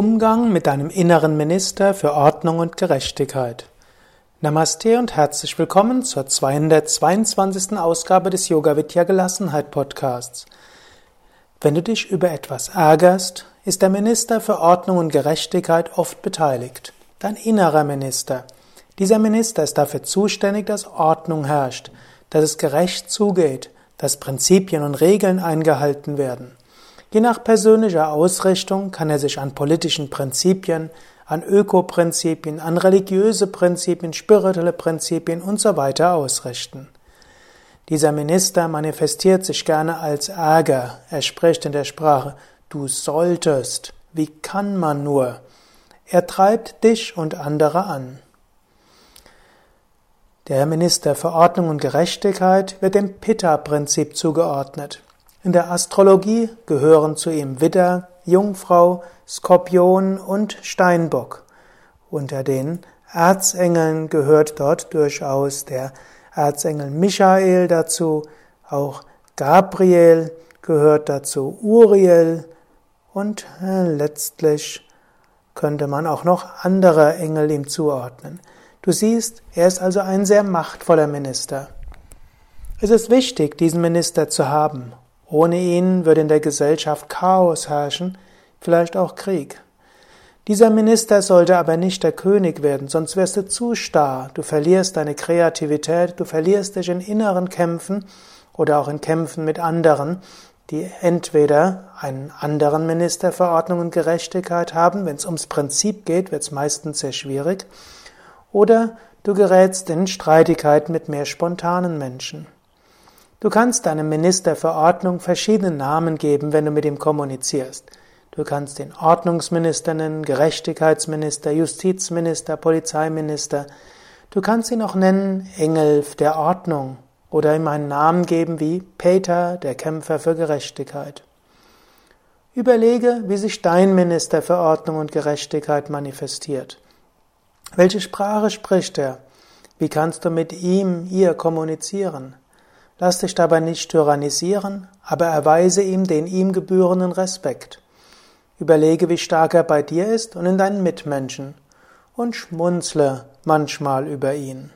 Umgang mit deinem inneren Minister für Ordnung und Gerechtigkeit. Namaste und herzlich willkommen zur 222. Ausgabe des Yoga Vidya Gelassenheit Podcasts. Wenn du dich über etwas ärgerst, ist der Minister für Ordnung und Gerechtigkeit oft beteiligt. Dein innerer Minister. Dieser Minister ist dafür zuständig, dass Ordnung herrscht, dass es gerecht zugeht, dass Prinzipien und Regeln eingehalten werden. Je nach persönlicher Ausrichtung kann er sich an politischen Prinzipien, an Ökoprinzipien, an religiöse Prinzipien, spirituelle Prinzipien und so weiter ausrichten. Dieser Minister manifestiert sich gerne als Ärger. Er spricht in der Sprache, du solltest, wie kann man nur? Er treibt dich und andere an. Der Minister für Ordnung und Gerechtigkeit wird dem Pitta-Prinzip zugeordnet. In der Astrologie gehören zu ihm Widder, Jungfrau, Skorpion und Steinbock. Unter den Erzengeln gehört dort durchaus der Erzengel Michael dazu, auch Gabriel gehört dazu, Uriel und äh, letztlich könnte man auch noch andere Engel ihm zuordnen. Du siehst, er ist also ein sehr machtvoller Minister. Es ist wichtig, diesen Minister zu haben ohne ihn würde in der Gesellschaft Chaos herrschen, vielleicht auch Krieg. Dieser Minister sollte aber nicht der König werden, sonst wirst du zu starr, du verlierst deine Kreativität, du verlierst dich in inneren Kämpfen oder auch in Kämpfen mit anderen, die entweder einen anderen Minister für Ordnung und Gerechtigkeit haben, wenn es ums Prinzip geht, wird es meistens sehr schwierig, oder du gerätst in Streitigkeiten mit mehr spontanen Menschen. Du kannst deinem Minister für Ordnung verschiedene Namen geben, wenn du mit ihm kommunizierst. Du kannst ihn Ordnungsminister nennen, Gerechtigkeitsminister, Justizminister, Polizeiminister. Du kannst ihn auch nennen Engel der Ordnung oder ihm einen Namen geben wie Peter, der Kämpfer für Gerechtigkeit. Überlege, wie sich dein Minister für Ordnung und Gerechtigkeit manifestiert. Welche Sprache spricht er? Wie kannst du mit ihm, ihr kommunizieren? Lass dich dabei nicht tyrannisieren, aber erweise ihm den ihm gebührenden Respekt. Überlege, wie stark er bei dir ist und in deinen Mitmenschen und schmunzle manchmal über ihn.